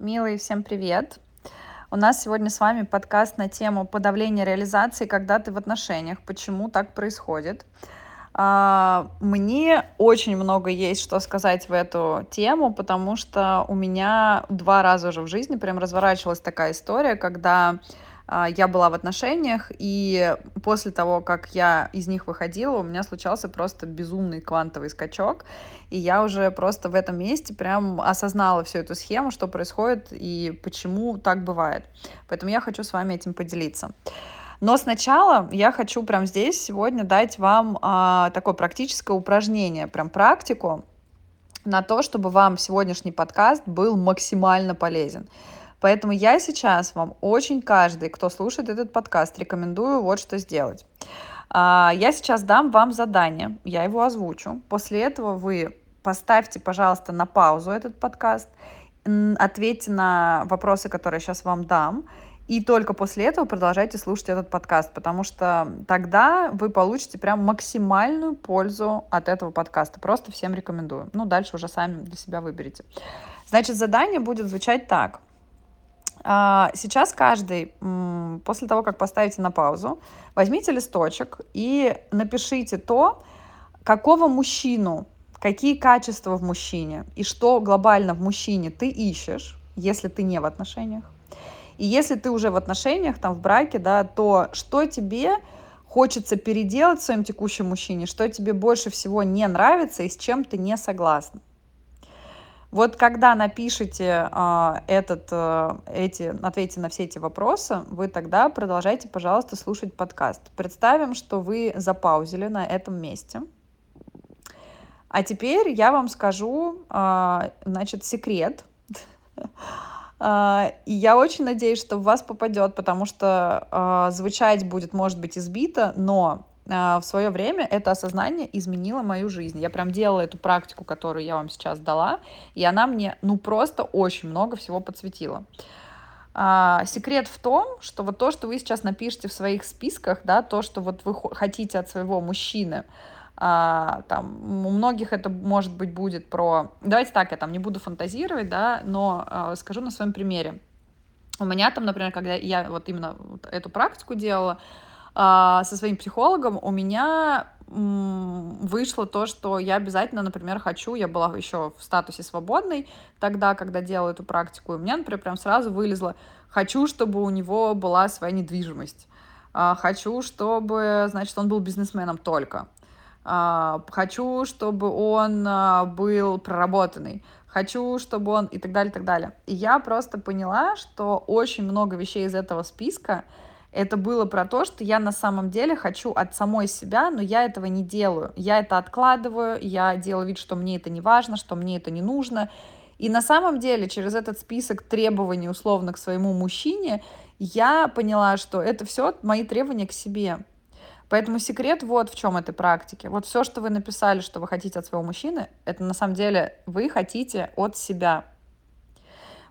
Милые, всем привет! У нас сегодня с вами подкаст на тему подавления реализации, когда ты в отношениях, почему так происходит. А, мне очень много есть что сказать в эту тему, потому что у меня два раза уже в жизни прям разворачивалась такая история, когда я была в отношениях, и после того, как я из них выходила, у меня случался просто безумный квантовый скачок, и я уже просто в этом месте прям осознала всю эту схему, что происходит и почему так бывает. Поэтому я хочу с вами этим поделиться. Но сначала я хочу прямо здесь сегодня дать вам а, такое практическое упражнение, прям практику на то, чтобы вам сегодняшний подкаст был максимально полезен. Поэтому я сейчас вам очень каждый, кто слушает этот подкаст, рекомендую вот что сделать. А, я сейчас дам вам задание, я его озвучу. После этого вы поставьте, пожалуйста, на паузу этот подкаст, ответьте на вопросы, которые сейчас вам дам, и только после этого продолжайте слушать этот подкаст, потому что тогда вы получите прям максимальную пользу от этого подкаста. Просто всем рекомендую. Ну, дальше уже сами для себя выберите. Значит, задание будет звучать так. А, сейчас каждый, после того, как поставите на паузу, возьмите листочек и напишите то, какого мужчину, какие качества в мужчине и что глобально в мужчине ты ищешь, если ты не в отношениях. И если ты уже в отношениях, там, в браке, да, то что тебе хочется переделать в своем текущем мужчине, что тебе больше всего не нравится и с чем ты не согласна. Вот когда напишите а, этот, а, эти, ответьте на все эти вопросы, вы тогда продолжайте, пожалуйста, слушать подкаст. Представим, что вы запаузили на этом месте. А теперь я вам скажу, а, значит, секрет. А, и я очень надеюсь, что в вас попадет, потому что а, звучать будет, может быть, избито, но в свое время это осознание изменило мою жизнь. Я прям делала эту практику, которую я вам сейчас дала, и она мне, ну, просто очень много всего подсветила. А, секрет в том, что вот то, что вы сейчас напишете в своих списках, да, то, что вот вы хотите от своего мужчины, а, там, у многих это, может быть, будет про... Давайте так, я там не буду фантазировать, да, но а, скажу на своем примере. У меня там, например, когда я вот именно эту практику делала, а, со своим психологом у меня вышло то, что я обязательно, например, хочу, я была еще в статусе свободной тогда, когда делала эту практику, и у меня, например, прям сразу вылезло, хочу, чтобы у него была своя недвижимость, а, хочу, чтобы, значит, он был бизнесменом только, а, хочу, чтобы он был проработанный, хочу, чтобы он и так далее, и так далее. И я просто поняла, что очень много вещей из этого списка — это было про то, что я на самом деле хочу от самой себя, но я этого не делаю. Я это откладываю, я делаю вид, что мне это не важно, что мне это не нужно. И на самом деле через этот список требований условно к своему мужчине я поняла, что это все мои требования к себе. Поэтому секрет вот в чем этой практики. Вот все, что вы написали, что вы хотите от своего мужчины, это на самом деле вы хотите от себя.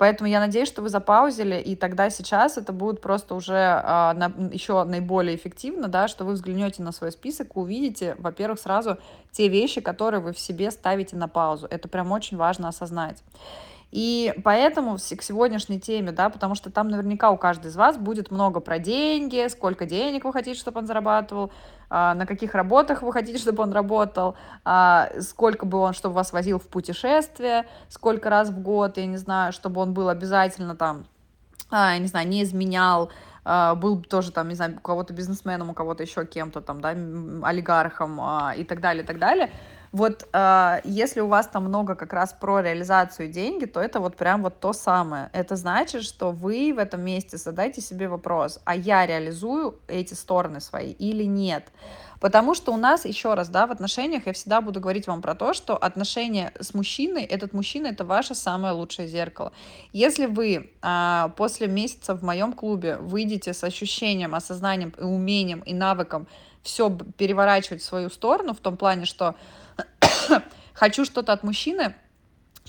Поэтому я надеюсь, что вы запаузили, и тогда сейчас это будет просто уже а, на, еще наиболее эффективно, да, что вы взглянете на свой список, увидите, во-первых, сразу те вещи, которые вы в себе ставите на паузу. Это прям очень важно осознать. И поэтому к сегодняшней теме, да, потому что там наверняка у каждой из вас будет много про деньги, сколько денег вы хотите, чтобы он зарабатывал, а, на каких работах вы хотите, чтобы он работал, а, сколько бы он, чтобы вас возил в путешествие, сколько раз в год, я не знаю, чтобы он был обязательно там, а, я не знаю, не изменял, был тоже там, не знаю, у кого-то бизнесменом, у кого-то еще кем-то там, да, олигархом и так далее, и так далее. Вот э, если у вас там много как раз про реализацию деньги, то это вот прям вот то самое. Это значит, что вы в этом месте задайте себе вопрос, а я реализую эти стороны свои или нет? Потому что у нас, еще раз, да, в отношениях я всегда буду говорить вам про то, что отношения с мужчиной, этот мужчина это ваше самое лучшее зеркало. Если вы а, после месяца в моем клубе выйдете с ощущением, осознанием, и умением и навыком все переворачивать в свою сторону, в том плане, что хочу что-то от мужчины,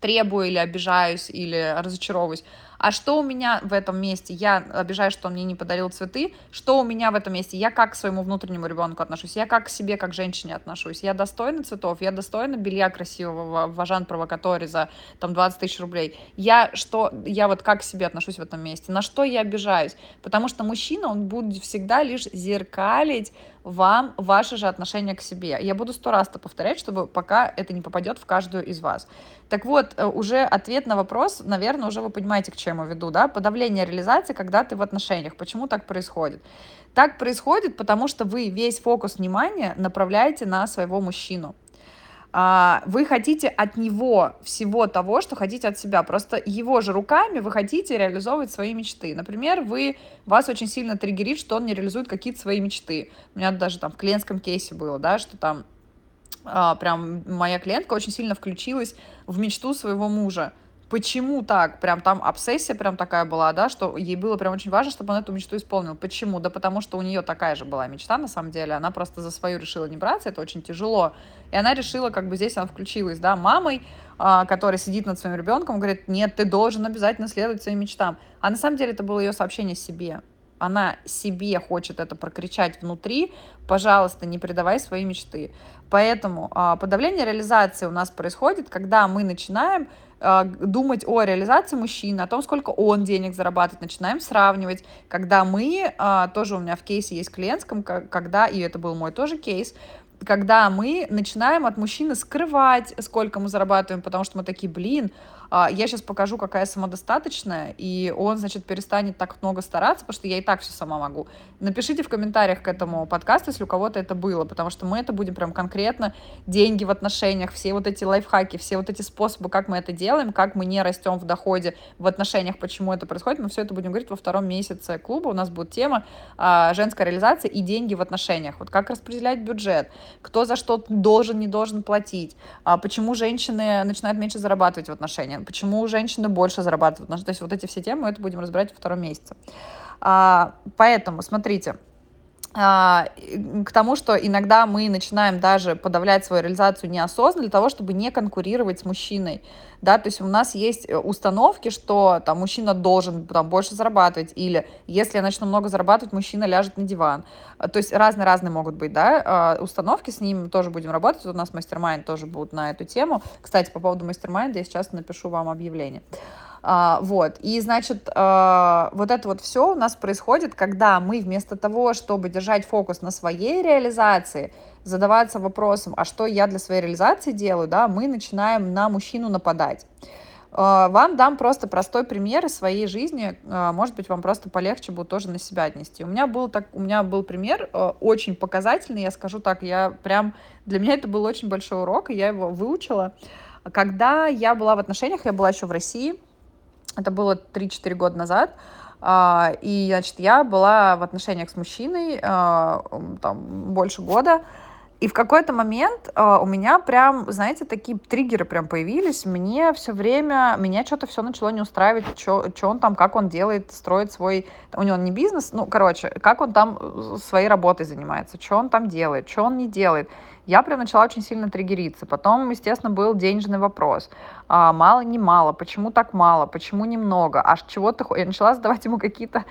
требую или обижаюсь, или разочаровываюсь, А что у меня в этом месте? Я обижаюсь, что он мне не подарил цветы. Что у меня в этом месте? Я как к своему внутреннему ребенку отношусь? Я как к себе, как к женщине отношусь? Я достойна цветов? Я достойна белья красивого в Ажан Провокаторе за там 20 тысяч рублей? Я что? Я вот как к себе отношусь в этом месте? На что я обижаюсь? Потому что мужчина, он будет всегда лишь зеркалить вам ваше же отношение к себе. Я буду сто раз это повторять, чтобы пока это не попадет в каждую из вас. Так вот, э, уже ответ на вопрос, наверное, уже вы понимаете, к чему веду, да? Подавление реализации, когда ты в отношениях. Почему так происходит? Так происходит, потому что вы весь фокус внимания направляете на своего мужчину. А, вы хотите от него всего того, что хотите от себя. Просто его же руками вы хотите реализовывать свои мечты. Например, вы, вас очень сильно триггерит, что он не реализует какие-то свои мечты. У меня даже там в клиентском кейсе было, да, что там а, прям моя клиентка очень сильно включилась в мечту своего мужа Почему так? Прям там обсессия прям такая была, да, что ей было прям очень важно, чтобы он эту мечту исполнил. Почему? Да потому что у нее такая же была мечта, на самом деле. Она просто за свою решила не браться, это очень тяжело. И она решила, как бы здесь она включилась, да, мамой, а, которая сидит над своим ребенком, говорит, нет, ты должен обязательно следовать своим мечтам. А на самом деле это было ее сообщение себе. Она себе хочет это прокричать внутри, пожалуйста, не предавай свои мечты. Поэтому а, подавление реализации у нас происходит, когда мы начинаем думать о реализации мужчины, о том, сколько он денег зарабатывает, начинаем сравнивать, когда мы, а, тоже у меня в кейсе есть клиентском, когда, и это был мой тоже кейс, когда мы начинаем от мужчины скрывать, сколько мы зарабатываем, потому что мы такие, блин, а, я сейчас покажу, какая самодостаточная, и он, значит, перестанет так много стараться, потому что я и так все сама могу. Напишите в комментариях к этому подкасту, если у кого-то это было, потому что мы это будем прям конкретно, деньги в отношениях, все вот эти лайфхаки, все вот эти способы, как мы это делаем, как мы не растем в доходе в отношениях, почему это происходит, мы все это будем говорить во втором месяце клуба, у нас будет тема а, женская реализация и деньги в отношениях, вот как распределять бюджет, кто за что должен, не должен платить, а, почему женщины начинают меньше зарабатывать в отношениях, почему женщины больше зарабатывают. То есть вот эти все темы, это будем разбирать во втором месяце. А, поэтому, смотрите, а, к тому, что иногда мы начинаем даже подавлять свою реализацию неосознанно для того, чтобы не конкурировать с мужчиной, да, то есть у нас есть э, установки, что там мужчина должен там больше зарабатывать, или если я начну много зарабатывать, мужчина ляжет на диван, а, то есть разные-разные могут быть, да, а, установки, с ними тоже будем работать, у нас мастер тоже будут на эту тему, кстати, по поводу мастер я сейчас напишу вам объявление, а, вот, и, значит, а, вот это вот все у нас происходит, когда мы вместо того, чтобы держать фокус на своей реализации, задаваться вопросом, а что я для своей реализации делаю, да, мы начинаем на мужчину нападать. А, вам дам просто простой пример из своей жизни, а, может быть, вам просто полегче будет тоже на себя отнести. У меня был, так, у меня был пример а, очень показательный, я скажу так, я прям, для меня это был очень большой урок, и я его выучила. Когда я была в отношениях, я была еще в России, это было 3-4 года назад. И, значит, я была в отношениях с мужчиной там, больше года. И в какой-то момент э, у меня прям, знаете, такие триггеры прям появились. Мне все время, меня что-то все начало не устраивать, что он там, как он делает, строит свой... У него не бизнес, ну, короче, как он там э, своей работой занимается, что он там делает, что он не делает я прям начала очень сильно триггериться. Потом, естественно, был денежный вопрос. А, мало, не мало, почему так мало, почему немного, а чего ты... Я начала задавать ему какие-то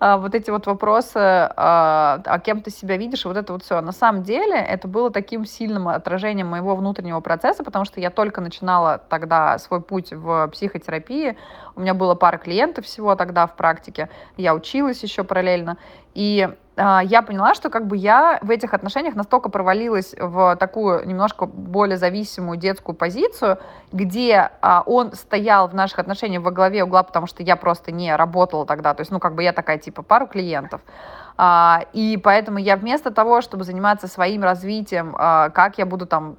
а, вот эти вот вопросы, а, а кем ты себя видишь, вот это вот все. На самом деле это было таким сильным отражением моего внутреннего процесса, потому что я только начинала тогда свой путь в психотерапии, у меня было пара клиентов всего тогда в практике, я училась еще параллельно, и а, я поняла, что как бы я в этих отношениях настолько провалилась в такую немножко более зависимую детскую позицию, где а, он стоял в наших отношениях во главе угла, потому что я просто не работала тогда, то есть, ну, как бы я такая, типа, пару клиентов, а, и поэтому я вместо того, чтобы заниматься своим развитием, а, как я буду там,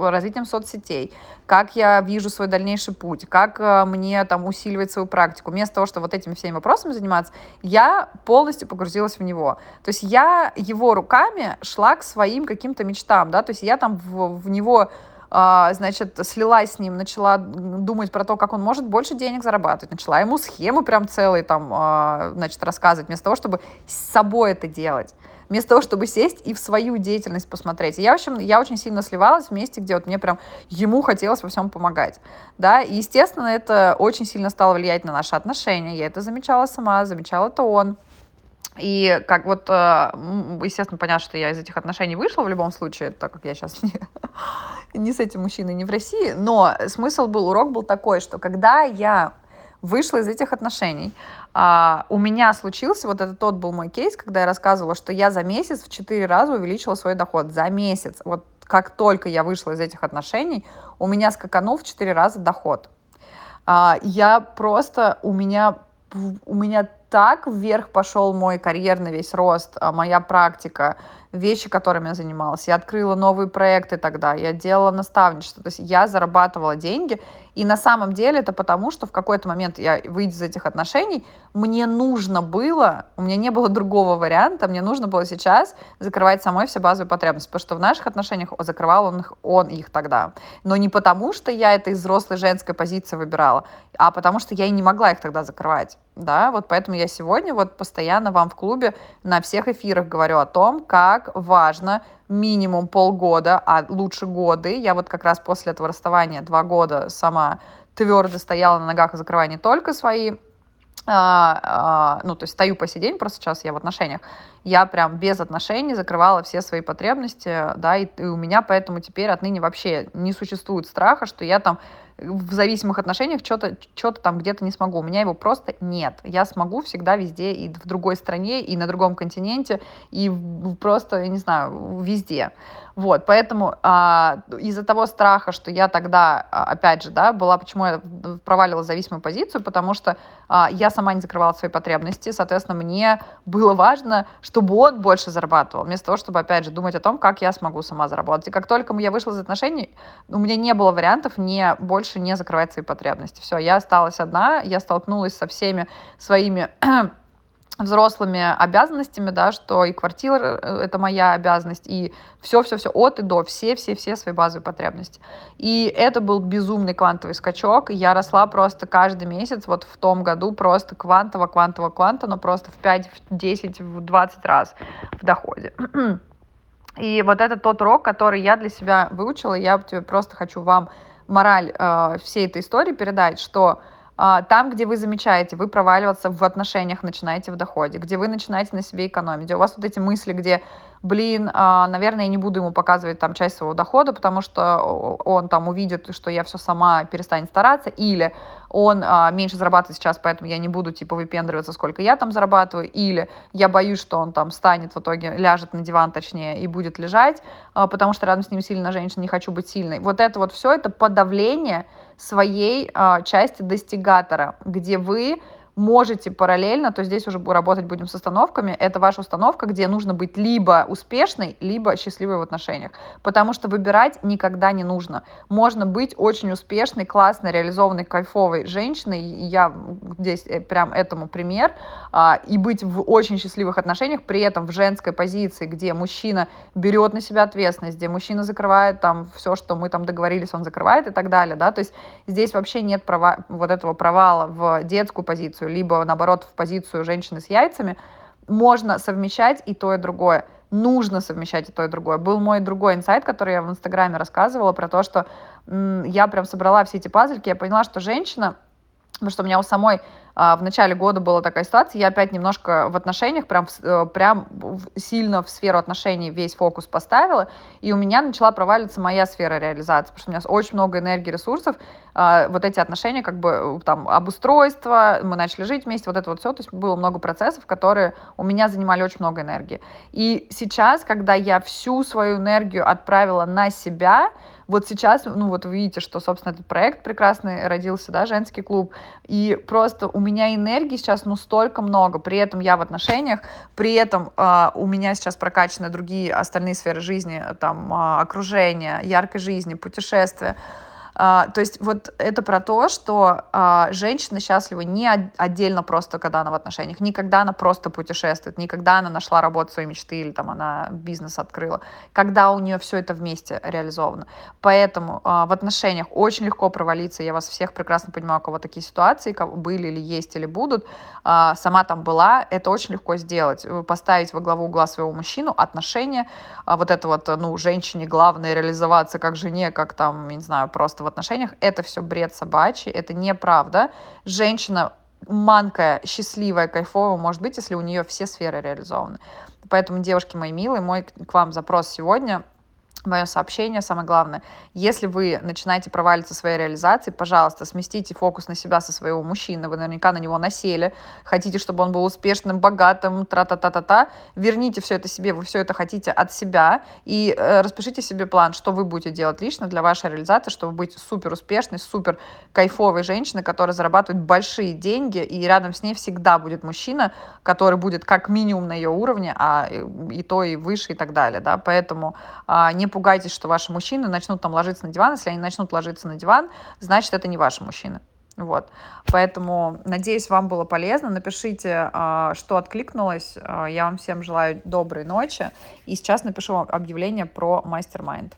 развитием соцсетей, как я вижу свой дальнейший путь, как а, мне там усиливать свою практику, вместо того, чтобы вот этими всеми вопросами заниматься, я полностью погрузилась в него. То есть я его руками шла к своим каким-то мечтам, да, то есть я там в, в него а, значит, слилась с ним, начала думать про то, как он может больше денег зарабатывать, начала ему схемы прям целые там, а, значит, рассказывать, вместо того, чтобы с собой это делать. Вместо того, чтобы сесть и в свою деятельность посмотреть. Я, в общем, я очень сильно сливалась в месте, где вот мне прям ему хотелось во всем помогать, да, и, естественно, это очень сильно стало влиять на наши отношения, я это замечала сама, замечал это он, и как вот, э, естественно, понятно, что я из этих отношений вышла в любом случае, так как я сейчас не, не с этим мужчиной, не в России, но смысл был, урок был такой, что когда я вышла из этих отношений, а, у меня случился, вот это тот был мой кейс, когда я рассказывала, что я за месяц в четыре раза увеличила свой доход. За месяц. Вот как только я вышла из этих отношений, у меня скаканул в четыре раза доход. А, я просто, у меня, у меня так вверх пошел мой карьерный весь рост, а, моя практика, вещи, которыми я занималась. Я открыла новые проекты тогда, я делала наставничество, то есть я зарабатывала деньги, и на самом деле это потому, что в какой-то момент я, выйдя из этих отношений, мне нужно было, у меня не было другого варианта, мне нужно было сейчас закрывать самой все базовые потребности, потому что в наших отношениях закрывал он их, он их тогда. Но не потому, что я это из взрослой женской позиции выбирала, а потому что я и не могла их тогда закрывать. Да, вот поэтому я сегодня вот постоянно вам в клубе на всех эфирах говорю о том, как важно минимум полгода, а лучше годы. Я вот как раз после этого расставания два года сама твердо стояла на ногах, закрывая не только свои а, а, ну, то есть стою по сей день, просто сейчас я в отношениях, я прям без отношений закрывала все свои потребности, да, и, и у меня поэтому теперь отныне вообще не существует страха, что я там в зависимых отношениях что-то что там где-то не смогу. У меня его просто нет. Я смогу всегда везде и в другой стране, и на другом континенте, и просто, я не знаю, везде. Вот, поэтому а, из-за того страха, что я тогда, а, опять же, да, была, почему я провалила зависимую позицию, потому что а, я сама не закрывала свои потребности, соответственно, мне было важно, чтобы он больше зарабатывал, вместо того, чтобы, опять же, думать о том, как я смогу сама заработать. И как только я вышла из отношений, у меня не было вариантов не больше не закрывать свои потребности. Все, я осталась одна, я столкнулась со всеми своими взрослыми обязанностями, да, что и квартира э, это моя обязанность, и все-все-все от и до, все-все-все свои базовые потребности. И это был безумный квантовый скачок, я росла просто каждый месяц, вот в том году просто квантово, квантово, квантово, но просто в 5, в 10, в 20 раз в доходе. И вот это тот урок, который я для себя выучила, я тебе просто хочу вам мораль э, всей этой истории передать, что а, там, где вы замечаете, вы проваливаться в отношениях начинаете в доходе, где вы начинаете на себе экономить, где у вас вот эти мысли, где, блин, а, наверное, я не буду ему показывать там часть своего дохода, потому что он там увидит, что я все сама перестанет стараться, или он а, меньше зарабатывает сейчас, поэтому я не буду типа выпендриваться, сколько я там зарабатываю, или я боюсь, что он там станет в итоге, ляжет на диван точнее и будет лежать, потому что рядом с ним сильная женщина, не хочу быть сильной. Вот это вот все, это подавление своей а, части достигатора, где вы можете параллельно, то здесь уже работать будем с установками, это ваша установка, где нужно быть либо успешной, либо счастливой в отношениях, потому что выбирать никогда не нужно. Можно быть очень успешной, классной, реализованной, кайфовой женщиной, я здесь э, прям этому пример, а, и быть в очень счастливых отношениях, при этом в женской позиции, где мужчина берет на себя ответственность, где мужчина закрывает там все, что мы там договорились, он закрывает и так далее, да, то есть здесь вообще нет права, вот этого провала в детскую позицию, позицию, либо наоборот в позицию женщины с яйцами, можно совмещать и то, и другое. Нужно совмещать и то, и другое. Был мой другой инсайт, который я в Инстаграме рассказывала про то, что я прям собрала все эти пазлики, я поняла, что женщина, потому что у меня у самой а, в начале года была такая ситуация, я опять немножко в отношениях, прям, э, прям сильно в сферу отношений весь фокус поставила, и у меня начала проваливаться моя сфера реализации, потому что у меня очень много энергии, ресурсов, а, вот эти отношения, как бы э, там обустройство, мы начали жить вместе, вот это вот все, то есть было много процессов, которые у меня занимали очень много энергии. И сейчас, когда я всю свою энергию отправила на себя, вот сейчас, ну вот вы видите, что, собственно, этот проект прекрасный родился, да, женский клуб, и просто у меня энергии сейчас, ну, столько много, при этом я в отношениях, при этом э, у меня сейчас прокачаны другие остальные сферы жизни, там, э, окружение, яркой жизни, путешествия, А, то есть вот это про то, что а, женщина счастлива не отдельно просто, когда она в отношениях, не когда она просто путешествует, не когда она нашла работу своей мечты или там она бизнес открыла, когда у нее все это вместе реализовано. Поэтому а, в отношениях очень легко провалиться, я вас всех прекрасно понимаю, у кого такие ситуации были или есть или будут, а, сама там была, это очень легко сделать, поставить во главу угла своего мужчину, отношения, а, вот это вот, ну, женщине главное реализоваться как жене, как там, не знаю, просто в отношениях, это все бред собачий, это неправда. Женщина манкая, счастливая, кайфовая может быть, если у нее все сферы реализованы. Поэтому, девушки мои милые, мой к вам запрос сегодня – мое сообщение, самое главное, если вы начинаете провалиться своей реализации, пожалуйста, сместите фокус на себя со своего мужчины, вы наверняка на него насели, хотите, чтобы он был успешным, богатым, тра-та-та-та-та, верните все это себе, вы все это хотите от себя, и э, распишите себе план, что вы будете делать лично для вашей реализации, чтобы быть супер успешной, супер кайфовой женщиной, которая зарабатывает большие деньги, и рядом с ней всегда будет мужчина, который будет как минимум на ее уровне, а и то, и выше, и так далее, да, поэтому а, не пугайтесь, что ваши мужчины начнут там ложиться на диван. Если они начнут ложиться на диван, значит, это не ваши мужчины. Вот. Поэтому, надеюсь, вам было полезно. Напишите, а, что откликнулось. А, я вам всем желаю доброй ночи. И сейчас напишу объявление про мастер-майнд.